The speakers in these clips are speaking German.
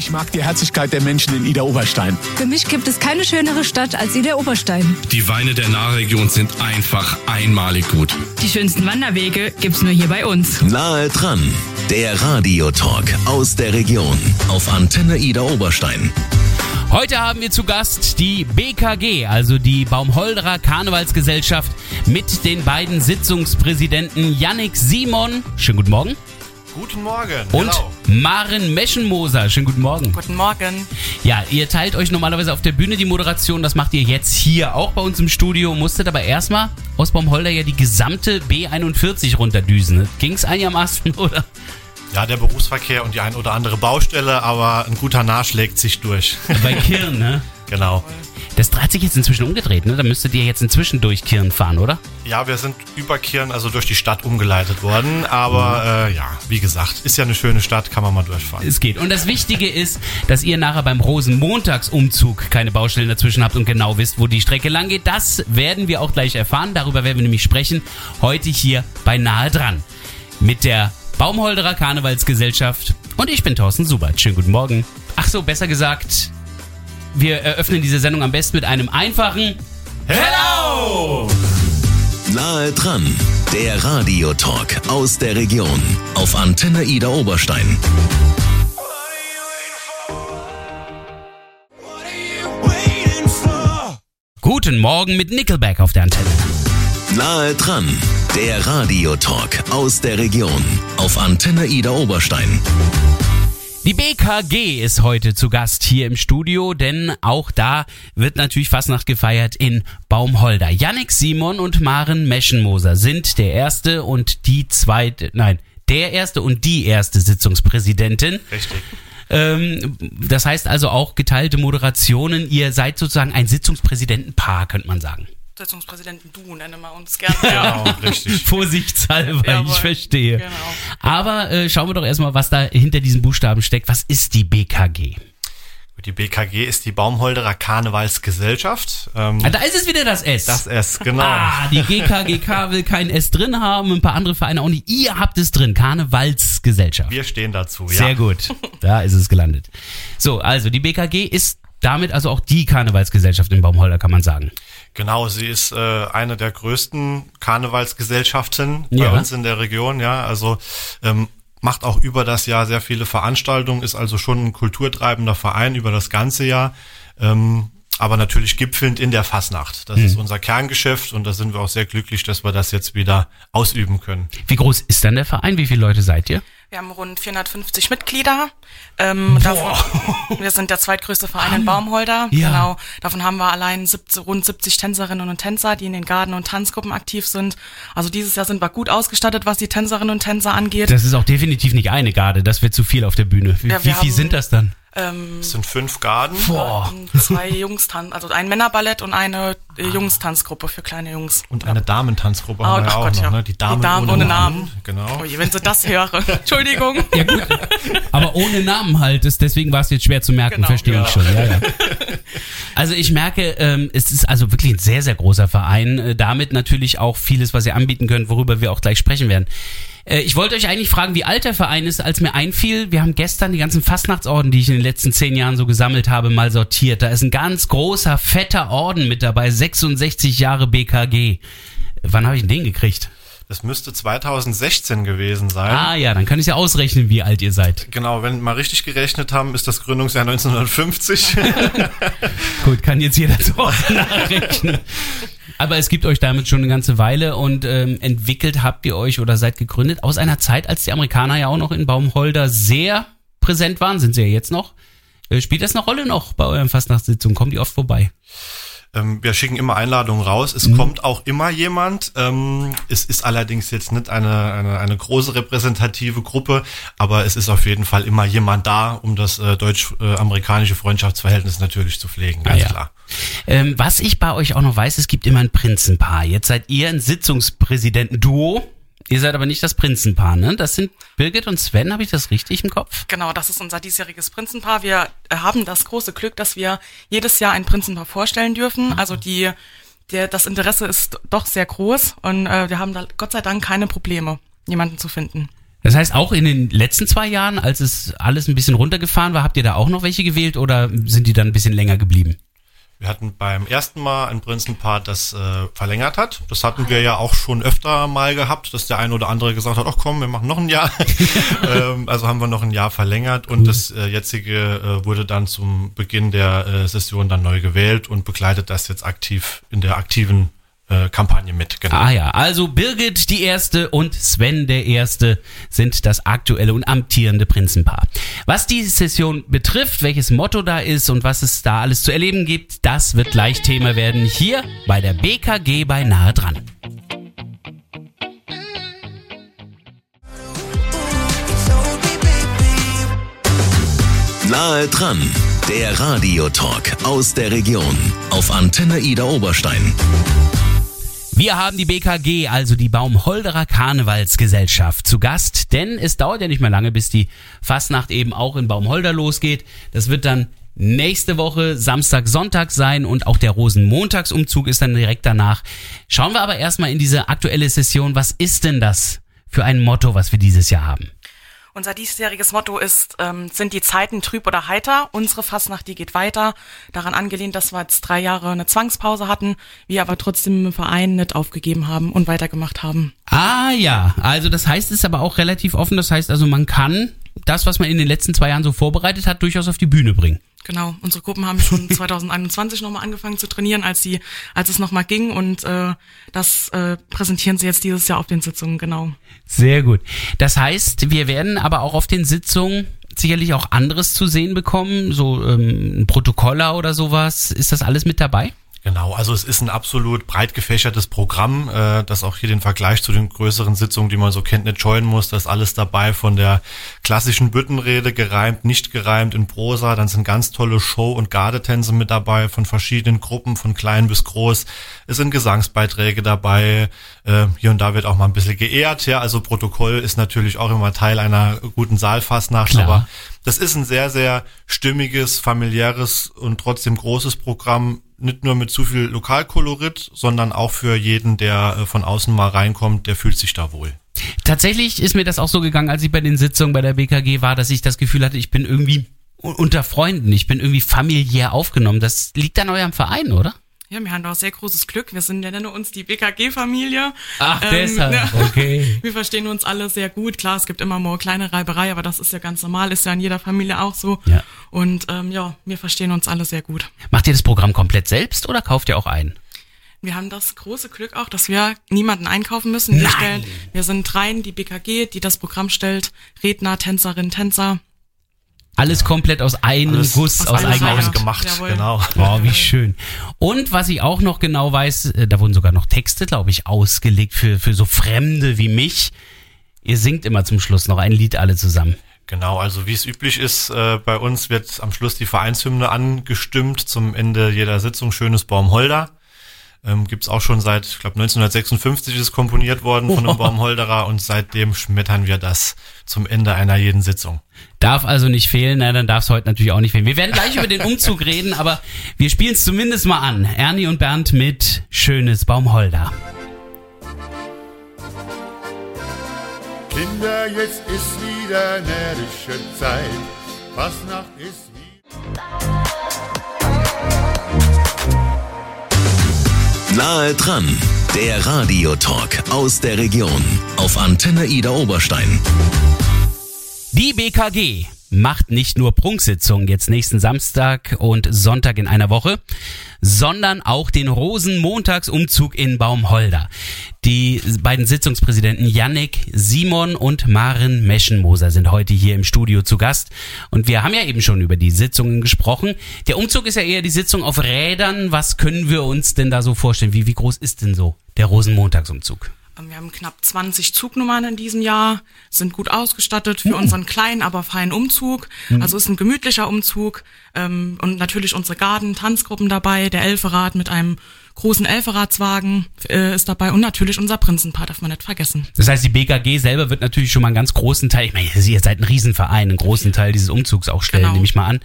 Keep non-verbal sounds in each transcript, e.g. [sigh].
Ich mag die Herzlichkeit der Menschen in Ida-Oberstein. Für mich gibt es keine schönere Stadt als Ida-Oberstein. Die Weine der Nahregion sind einfach einmalig gut. Die schönsten Wanderwege gibt's nur hier bei uns. Nahe dran, der Radiotalk aus der Region auf Antenne Ida Oberstein. Heute haben wir zu Gast die BKG, also die Baumholderer Karnevalsgesellschaft, mit den beiden Sitzungspräsidenten Yannick Simon. Schönen guten Morgen. Guten Morgen. Und Hello. Maren Meschenmoser. Schönen guten Morgen. Guten Morgen. Ja, ihr teilt euch normalerweise auf der Bühne die Moderation. Das macht ihr jetzt hier auch bei uns im Studio. Musstet aber erstmal aus Baumholder ja die gesamte B41 runterdüsen. Ging's einigermaßen, [laughs] oder? Ja, der Berufsverkehr und die ein oder andere Baustelle, aber ein guter Nah schlägt sich durch. Bei Kirn, ne? [laughs] genau. Das hat sich jetzt inzwischen umgedreht, ne? Da müsstet ihr jetzt inzwischen durch Kirn fahren, oder? Ja, wir sind über Kirn, also durch die Stadt umgeleitet worden. Aber äh, ja, wie gesagt, ist ja eine schöne Stadt, kann man mal durchfahren. Es geht. Und das Wichtige ist, dass ihr nachher beim Rosenmontagsumzug keine Baustellen dazwischen habt und genau wisst, wo die Strecke lang geht. Das werden wir auch gleich erfahren. Darüber werden wir nämlich sprechen. Heute hier bei Nahe dran. Mit der Baumholderer Karnevalsgesellschaft. Und ich bin Thorsten Subert. Schönen guten Morgen. Ach so, besser gesagt, wir eröffnen diese Sendung am besten mit einem einfachen Hello! Nahe dran, der Radiotalk aus der Region auf Antenne Ida Oberstein. Guten Morgen mit Nickelback auf der Antenne. Nahe dran, der Radiotalk aus der Region auf Antenne Ida Oberstein. Die BKG ist heute zu Gast hier im Studio, denn auch da wird natürlich Fastnacht gefeiert in Baumholder. Yannick Simon und Maren Meschenmoser sind der erste und die zweite, nein, der erste und die erste Sitzungspräsidentin. Richtig. Ähm, das heißt also auch geteilte Moderationen. Ihr seid sozusagen ein Sitzungspräsidentenpaar, könnte man sagen. Sitzungspräsidenten du, nenne mal uns gerne. [laughs] Genau, richtig. [laughs] Vorsichtshalber, Jawohl. ich verstehe. Genau. Aber äh, schauen wir doch erstmal, was da hinter diesen Buchstaben steckt. Was ist die BKG? Die BKG ist die Baumholderer Karnevalsgesellschaft. Ähm, Ah, da ist es wieder das S. das S, genau. Ah, die GKGK will kein S drin haben, ein paar andere Vereine auch nicht. Ihr habt es drin, Karnevalsgesellschaft. Wir stehen dazu, ja. Sehr gut, da ist es gelandet. So, also die BKG ist damit also auch die Karnevalsgesellschaft in Baumholder, kann man sagen. Genau, sie ist äh, eine der größten Karnevalsgesellschaften Ja. bei uns in der Region, ja. Also ähm, macht auch über das Jahr sehr viele Veranstaltungen, ist also schon ein kulturtreibender Verein über das ganze Jahr. Ähm, aber natürlich gipfelnd in der Fasnacht. Das ist unser Kerngeschäft und da sind wir auch sehr glücklich, dass wir das jetzt wieder ausüben können. Wie groß ist dann der Verein? Wie viele Leute seid ihr? Wir haben rund 450 Mitglieder. Ähm, davon, wir sind der zweitgrößte Verein in Baumholder. Ja. Genau. Davon haben wir allein 70, rund 70 Tänzerinnen und Tänzer, die in den Garden- und Tanzgruppen aktiv sind. Also dieses Jahr sind wir gut ausgestattet, was die Tänzerinnen und Tänzer angeht. Das ist auch definitiv nicht eine Garde, das wird zu viel auf der Bühne. Wie, Ja, wie viel sind das dann? Ähm, Es sind fünf Garden. Boah. zwei Jungstanz, also ein Männerballett und eine äh, Jungstanzgruppe für kleine Jungs. Und eine Damentanzgruppe Oh, haben wir ach auch Gott, noch, ja. ne? Die Damen, Die Damen ohne, ohne Namen. Namen. Genau. Oh je, wenn sie das hören. [laughs] Entschuldigung. Ja gut, aber ohne Namen halt, das, deswegen war es jetzt schwer zu merken, Genau, verstehe ja. ich schon. Ja, ja. [laughs] Also ich merke, ähm, es ist also wirklich ein sehr, sehr großer Verein, äh, damit natürlich auch vieles, was ihr anbieten könnt, worüber wir auch gleich sprechen werden. Äh, ich wollte euch eigentlich fragen, wie alt der Verein ist, als mir einfiel, wir haben gestern die ganzen Fastnachtsorden, die ich in den letzten zehn Jahren so gesammelt habe, mal sortiert. Da ist ein ganz großer, fetter Orden mit dabei, 66 Jahre BKG. Wann habe ich den gekriegt? Das müsste 2016 gewesen sein. Ah ja, dann kann ich ja ausrechnen, wie alt ihr seid. Genau, wenn wir mal richtig gerechnet haben, ist das Gründungsjahr 1950. [laughs] Gut, kann jetzt jeder Hause [laughs] nachrechnen. Aber es gibt euch damit schon eine ganze Weile und ähm, entwickelt habt ihr euch oder seid gegründet aus einer Zeit, als die Amerikaner ja auch noch in Baumholder sehr präsent waren, sind sie ja jetzt noch. Äh, spielt das eine Rolle noch bei euren Fastnachtssitzungen? Kommen die oft vorbei? Ähm, wir schicken immer Einladungen raus. Es kommt auch immer jemand. Ähm, es ist allerdings jetzt nicht eine, eine, eine große repräsentative Gruppe, aber es ist auf jeden Fall immer jemand da, um das äh, deutsch-amerikanische Freundschaftsverhältnis natürlich zu pflegen, ganz Ah, ja. klar. Ähm, was ich bei euch auch noch weiß, es gibt immer ein Prinzenpaar. Jetzt seid ihr ein Sitzungspräsidenten-Duo. Ihr seid aber nicht das Prinzenpaar, ne? Das sind Birgit und Sven, habe ich das richtig im Kopf? Genau, das ist unser diesjähriges Prinzenpaar. Wir äh, haben das große Glück, dass wir jedes Jahr ein Prinzenpaar vorstellen dürfen. Also die, der, das Interesse ist doch sehr groß und äh, wir haben da Gott sei Dank keine Probleme, jemanden zu finden. Das heißt, auch in den letzten zwei Jahren, als es alles ein bisschen runtergefahren war, habt ihr da auch noch welche gewählt oder sind die dann ein bisschen länger geblieben? Wir hatten beim ersten Mal ein Prinzenpaar, das äh, verlängert hat. Das hatten wir ja auch schon öfter mal gehabt, dass der eine oder andere gesagt hat, ach komm, wir machen noch ein Jahr. [laughs] ähm, also haben wir noch ein Jahr verlängert und das äh, jetzige äh, wurde dann zum Beginn der äh, Session dann neu gewählt und begleitet das jetzt aktiv in der aktiven äh, Kampagne mit. Genau. Ah ja, also Birgit die Erste und Sven der Erste sind das aktuelle und amtierende Prinzenpaar. Was die Session betrifft, welches Motto da ist und was es da alles zu erleben gibt, das wird gleich Thema werden hier bei der BKG bei Nahe dran. Nahe dran, der Radiotalk aus der Region auf Antenne Ida Oberstein. Wir haben die BKG, also die Baumholderer Karnevalsgesellschaft, zu Gast, denn es dauert ja nicht mehr lange, bis die Fastnacht eben auch in Baumholder losgeht. Das wird dann nächste Woche Samstag, Sonntag sein und auch der Rosenmontagsumzug ist dann direkt danach. Schauen wir aber erstmal in diese aktuelle Session. Was ist denn das für ein Motto, was wir dieses Jahr haben? Unser diesjähriges Motto ist, ähm, sind die Zeiten trüb oder heiter? Unsere Fastnacht, die geht weiter. Daran angelehnt, dass wir jetzt drei Jahre eine Zwangspause hatten, wir aber trotzdem im Verein nicht aufgegeben haben und weitergemacht haben. Ah ja, also das heißt, es ist aber auch relativ offen. Das heißt also, man kann das, was man in den letzten zwei Jahren so vorbereitet hat, durchaus auf die Bühne bringen. Genau, unsere Gruppen haben schon [laughs] 2021 nochmal angefangen zu trainieren, als sie, als es nochmal ging und äh, das äh, präsentieren sie jetzt dieses Jahr auf den Sitzungen, genau. Sehr gut. Das heißt, wir werden aber auch auf den Sitzungen sicherlich auch anderes zu sehen bekommen, so ähm, ein Protokoller oder sowas. Ist das alles mit dabei? Genau, also es ist ein absolut breit gefächertes Programm, äh, das auch hier den Vergleich zu den größeren Sitzungen, die man so kennt, nicht scheuen muss. Da ist alles dabei von der klassischen Büttenrede, gereimt, nicht gereimt in Prosa. Dann sind ganz tolle Show- und Gardetänze mit dabei von verschiedenen Gruppen, von klein bis groß. Es sind Gesangsbeiträge dabei. Äh, hier und da wird auch mal ein bisschen geehrt. Ja, also Protokoll ist natürlich auch immer Teil einer guten Saalfastnacht. Klar. Aber das ist ein sehr, sehr stimmiges, familiäres und trotzdem großes Programm nicht nur mit zu viel Lokalkolorit, sondern auch für jeden, der äh, von außen mal reinkommt, der fühlt sich da wohl. Tatsächlich ist mir das auch so gegangen, als ich bei den Sitzungen bei der BKG war, dass ich das Gefühl hatte, ich bin irgendwie unter Freunden, ich bin irgendwie familiär aufgenommen. Das liegt an eurem Verein, oder? Ja, wir haben da auch sehr großes Glück. Wir sind, wir nennen uns die BKG-Familie. Ach, Ähm, deshalb, ja. okay. [laughs] Wir verstehen uns alle sehr gut. Klar, es gibt immer mal kleine Reiberei, aber das ist ja ganz normal, ist ja in jeder Familie auch so. Ja. Und ähm, ja, wir verstehen uns alle sehr gut. Macht ihr das Programm komplett selbst oder kauft ihr auch ein? Wir haben das große Glück auch, dass wir niemanden einkaufen müssen. Wir, Nein. stellen, wir sind rein die BKG, die das Programm stellt. Redner, Tänzerin, Tänzer. Alles komplett aus einem Alles Guss, aus eigener Hand. gemacht, Jawohl. genau. [laughs] Boah, wie schön. Und was ich auch noch genau weiß, äh, da wurden sogar noch Texte, glaube ich, ausgelegt für, für so Fremde wie mich. Ihr singt immer zum Schluss noch ein Lied alle zusammen. Genau, also wie es üblich ist, äh, bei uns wird am Schluss die Vereinshymne angestimmt zum Ende jeder Sitzung Schönes Baumholder. Ähm, Gibt es auch schon seit, ich glaube 1956 ist es komponiert worden von einem Baumholderer und seitdem schmettern wir das zum Ende einer jeden Sitzung. Darf also nicht fehlen, na, dann darf es heute natürlich auch nicht fehlen. Wir werden gleich über den Umzug reden, aber wir spielen es zumindest mal an. Ernie und Bernd mit Schönes Baumholder. Kinder, jetzt ist wieder närrische Zeit. Fastnacht ist wieder. Nahe dran, der Radiotalk aus der Region. Auf Antenne Ida Oberstein. Die BKG macht nicht nur Prunksitzungen jetzt nächsten Samstag und Sonntag in einer Woche, sondern auch den Rosenmontagsumzug in Baumholder. Die beiden Sitzungspräsidenten Yannick Simon und Maren Meschenmoser sind heute hier im Studio zu Gast. Und wir haben ja eben schon über die Sitzungen gesprochen. Der Umzug ist ja eher die Sitzung auf Rädern. Was können wir uns denn da so vorstellen? Wie, wie groß ist denn so der Rosenmontagsumzug? Ähm, Wir haben knapp 20 Zugnummern in diesem Jahr, sind gut ausgestattet für unseren kleinen, aber feinen Umzug. Also ist ein gemütlicher Umzug ähm, und natürlich unsere Garden, Tanzgruppen dabei, der Elferrad mit einem großen Elferradswagen äh, ist dabei und natürlich unser Prinzenpaar darf man nicht vergessen. Das heißt, die BKG selber wird natürlich schon mal einen ganz großen Teil, ich meine, ihr seid ein Riesenverein, einen großen Teil dieses Umzugs auch stellen, Genau. nehme ich mal an.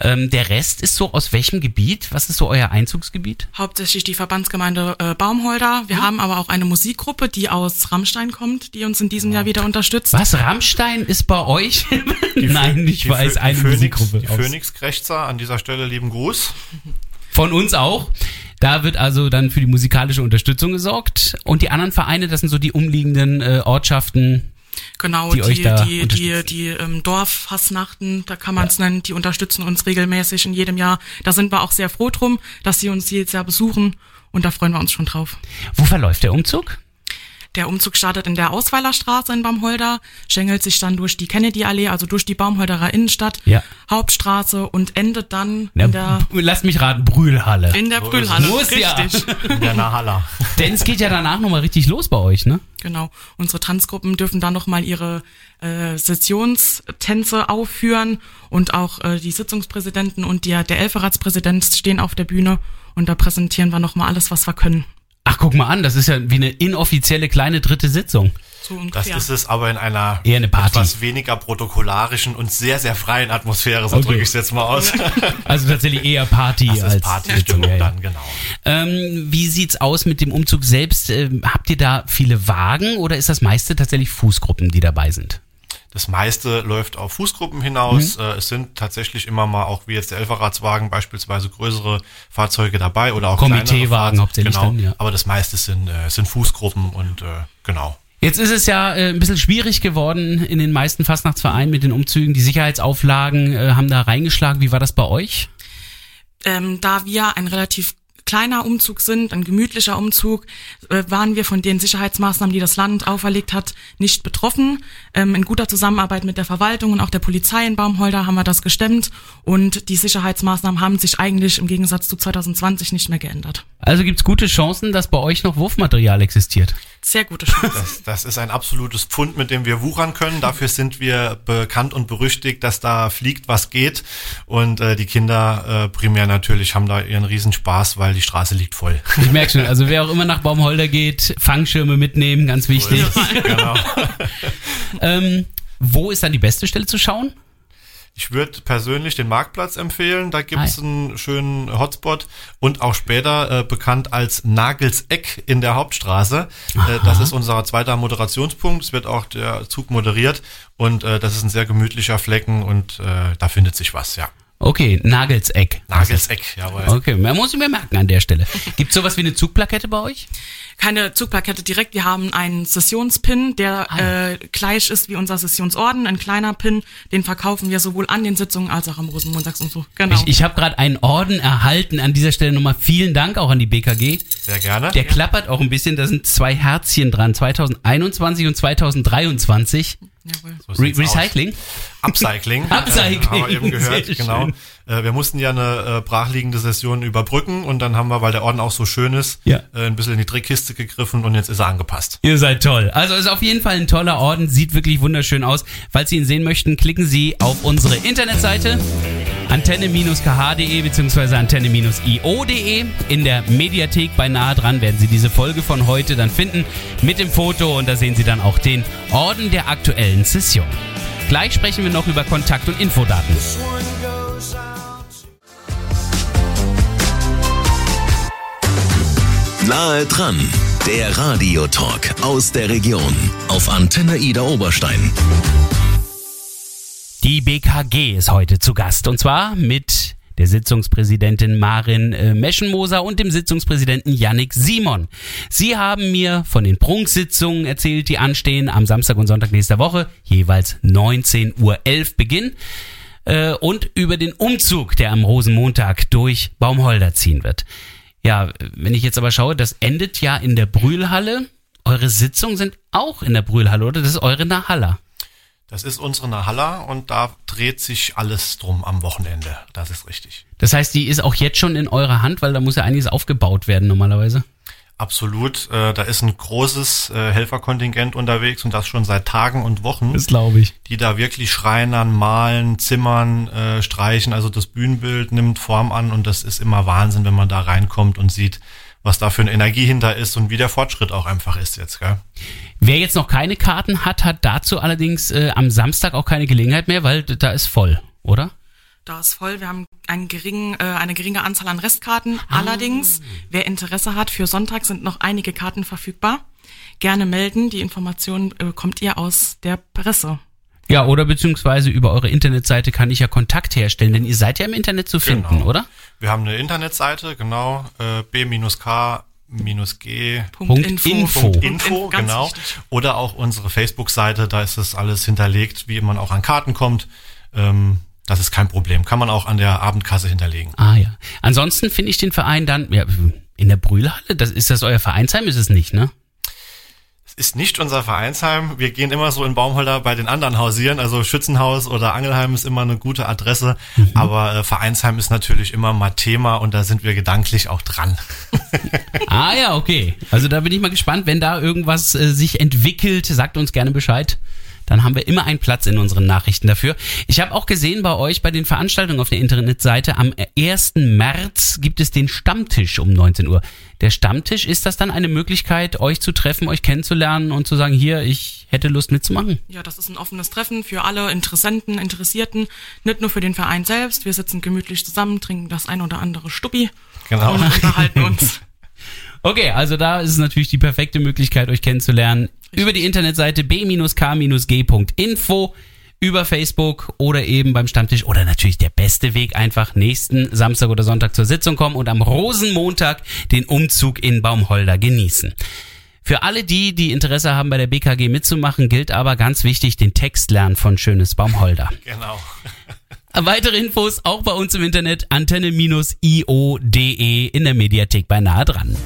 Ähm, der Rest ist so aus welchem Gebiet? Was ist so euer Einzugsgebiet? Hauptsächlich die Verbandsgemeinde äh, Baumholder. Wir haben aber auch eine Musikgruppe Gruppe, die aus Rammstein kommt, die uns in diesem Jahr wieder unterstützt. Was? Rammstein ist bei euch? [laughs] Nein, ich Die weiß, eine Phoenix, Musikgruppe. Die aus- Phoenix Krächzer, an dieser Stelle lieben Gruß. Von uns auch. Da wird also dann für die musikalische Unterstützung gesorgt. Und die anderen Vereine, das sind so die umliegenden äh, Ortschaften. Genau, die die, euch die, da die, die, ähm, Dorffasnachten, da kann man es nennen, die unterstützen uns regelmäßig in jedem Jahr. Da sind wir auch sehr froh drum, dass sie uns jedes Jahr besuchen und da freuen wir uns schon drauf. Wo verläuft der Umzug? Der Umzug startet in der Ausweilerstraße in Baumholder, schlängelt sich dann durch die Kennedy-Allee, also durch die Baumholderer Innenstadt, Ja. Hauptstraße und endet dann Na, in der, Lass mich raten, Brühlhalle. in der Brühlhalle. es. Muss ja. Richtig. [laughs] In der Nahalla. Denn es geht ja danach nochmal richtig los bei euch, ne? Genau. Unsere Tanzgruppen dürfen dann nochmal ihre äh, Sessionstänze aufführen und auch äh, die Sitzungspräsidenten und der, der Elferratspräsident stehen auf der Bühne und da präsentieren wir nochmal alles, was wir können. Ach, guck mal an, das ist ja wie eine inoffizielle kleine dritte Sitzung. So Das ist es aber in einer Eher eine Party. etwas weniger protokollarischen und sehr, sehr freien Atmosphäre, so Okay. drücke ich es jetzt mal aus. [laughs] Also tatsächlich eher Party Das als ist Partystimmung ja, ja. dann, genau. Ähm, wie sieht's aus mit dem Umzug selbst? Ähm, habt ihr da viele Wagen oder ist das meiste tatsächlich Fußgruppen, die dabei sind? Das meiste läuft auf Fußgruppen hinaus. Mhm. Äh, Es sind tatsächlich immer mal auch wie jetzt der Elferratswagen beispielsweise größere Fahrzeuge dabei oder auch Komiteewagen hauptsächlich genau. dann, ja. Aber das meiste sind, äh, sind Fußgruppen und äh, genau. Jetzt ist es ja äh, ein bisschen schwierig geworden in den meisten Fastnachtsvereinen mit den Umzügen. Die Sicherheitsauflagen äh, haben da reingeschlagen. Wie war das bei euch? ähm, da wir ein relativ kleiner Umzug sind, ein gemütlicher Umzug, äh, waren wir von den Sicherheitsmaßnahmen, die das Land auferlegt hat, nicht betroffen. Ähm, in guter Zusammenarbeit mit der Verwaltung und auch der Polizei in Baumholder haben wir das gestemmt und die Sicherheitsmaßnahmen haben sich eigentlich im Gegensatz zu 2020 nicht mehr geändert. Also gibt's gute Chancen, dass bei euch noch Wurfmaterial existiert. Sehr gute Chance. Das, das ist ein absolutes Pfund, mit dem wir wuchern können. Dafür sind wir bekannt und berüchtigt, dass da fliegt, was geht. Und äh, die Kinder äh, primär natürlich haben da ihren Riesenspaß, weil die Straße liegt voll. Ich merke schon, also wer auch immer nach Baumholder geht, Fangschirme mitnehmen, ganz wichtig. genau. [laughs] Ähm, wo ist dann die beste Stelle zu schauen? Ich würde persönlich den Marktplatz empfehlen. Da gibt's Hi. einen schönen Hotspot und auch später äh, bekannt als Nagelseck in der Hauptstraße. Äh, das ist unser zweiter Moderationspunkt. Es wird auch der Zug moderiert und äh, das ist ein sehr gemütlicher Flecken und äh, da findet sich was, ja. Okay, Nagelseck. Nagelseck, jawohl. Okay, man muss ich mir merken an der Stelle. [laughs] Gibt's sowas wie eine Zugplakette bei euch? Keine Zugplakette direkt, wir haben einen Sessionspin, der äh, gleich ist wie unser Sessionsorden, ein kleiner Pin, den verkaufen wir sowohl an den Sitzungen als auch am Rosenmontags und so. Genau. Ich, ich habe gerade einen Orden erhalten. An dieser Stelle nochmal vielen Dank auch an die BKG. Sehr gerne. Der klappert auch ein bisschen. Da sind zwei Herzchen dran. 2021 und 2023. Jawohl. So Re aus. Upcycling. Upcycling. [laughs] Äh, haben wir eben gehört, sehr genau. schön. Äh, wir mussten ja eine äh, brachliegende Session überbrücken und dann haben wir, weil der Orden auch so schön ist, Ja. äh, ein bisschen in die Trickkiste gegriffen und jetzt ist er angepasst. Ihr seid toll. Also ist auf jeden Fall ein toller Orden, sieht wirklich wunderschön aus. Falls Sie ihn sehen möchten, klicken Sie auf unsere Internetseite antenne-kh.de bzw. antenne-io.de. In der Mediathek bei nahe dran werden Sie diese Folge von heute dann finden mit dem Foto und da sehen Sie dann auch den Orden der aktuellen Session. Gleich sprechen wir noch über Kontakt- und Infodaten. Nahe dran, der Radiotalk aus der Region auf Antenne Ida Oberstein. Die BKG ist heute zu Gast und zwar mit der Sitzungspräsidentin Marin äh, Meschenmoser und dem Sitzungspräsidenten Yannick Simon. Sie haben mir von den Prunksitzungen erzählt, die anstehen am Samstag und Sonntag nächster Woche, jeweils 19.11 Uhr Beginn äh, und über den Umzug, der am Rosenmontag durch Baumholder ziehen wird. Ja, wenn ich jetzt aber schaue, das endet ja in der Brühlhalle. Eure Sitzungen sind auch in der Brühlhalle, oder? Das ist eure Nahalla. Das ist unsere Nahalla und da dreht sich alles drum am Wochenende. Das ist richtig. Das heißt, die ist auch jetzt schon in eurer Hand, weil da muss ja einiges aufgebaut werden normalerweise. Absolut. Äh, da ist ein großes äh, Helferkontingent unterwegs und das schon seit Tagen und Wochen. glaube ich. die da wirklich schreinern, malen, zimmern, äh, streichen. Also das Bühnenbild nimmt Form an und das ist immer Wahnsinn, wenn man da reinkommt und sieht, was da für eine Energie hinter ist und wie der Fortschritt auch einfach ist jetzt. Gell? Wer jetzt noch keine Karten hat, hat dazu allerdings äh, am Samstag auch keine Gelegenheit mehr, weil da ist voll, oder? Da ist voll. Wir haben einen geringen, äh, eine geringe Anzahl an Restkarten. Allerdings, wer Interesse hat, für Sonntag sind noch einige Karten verfügbar. gerne melden. Die Information äh, bekommt ihr aus der Presse. Ja, oder beziehungsweise über eure Internetseite kann ich ja Kontakt herstellen, denn ihr seid ja im Internet zu finden, Genau. oder? Wir haben eine Internetseite, genau, äh, b-k-g Punkt Info. Genau. wichtig. Oder auch unsere Facebook-Seite, da ist das alles hinterlegt, wie man auch an Karten kommt. Ähm, das ist kein Problem. Kann man auch an der Abendkasse hinterlegen. Ah ja. Ansonsten finde ich den Verein dann ja, in der Brühlhalle. Das ist das euer Vereinsheim, ist es nicht, ne? Ist nicht unser Vereinsheim. Wir gehen immer so in Baumholder bei den anderen hausieren. Also Schützenhaus oder Angelheim ist immer eine gute Adresse. Aber äh, Vereinsheim ist natürlich immer mal Thema und da sind wir gedanklich auch dran. [laughs] Ah ja, okay. Also da bin ich mal gespannt, wenn da irgendwas äh, sich entwickelt, sagt uns gerne Bescheid. Dann haben wir immer einen Platz in unseren Nachrichten dafür. Ich habe auch gesehen bei euch bei den Veranstaltungen auf der Internetseite, am 1. März gibt es den Stammtisch um 19 Uhr. Der Stammtisch, ist das dann eine Möglichkeit, euch zu treffen, euch kennenzulernen und zu sagen, hier, ich hätte Lust mitzumachen? Ja, das ist ein offenes Treffen für alle Interessenten, Interessierten, nicht nur für den Verein selbst. Wir sitzen gemütlich zusammen, trinken das ein oder andere Stuppi Genau. und unterhalten uns. [laughs] Okay, also da ist es natürlich die perfekte Möglichkeit, euch kennenzulernen. Über die Internetseite b-k-g.info, über Facebook oder eben beim Stammtisch oder natürlich der beste Weg einfach nächsten Samstag oder Sonntag zur Sitzung kommen und am Rosenmontag den Umzug in Baumholder genießen. Für alle die, die Interesse haben, bei der BKG mitzumachen, gilt aber ganz wichtig, den Text lernen von Schönes Baumholder. [laughs] Genau. [laughs] Weitere Infos auch bei uns im Internet antenne-io.de in der Mediathek bei nahe dran.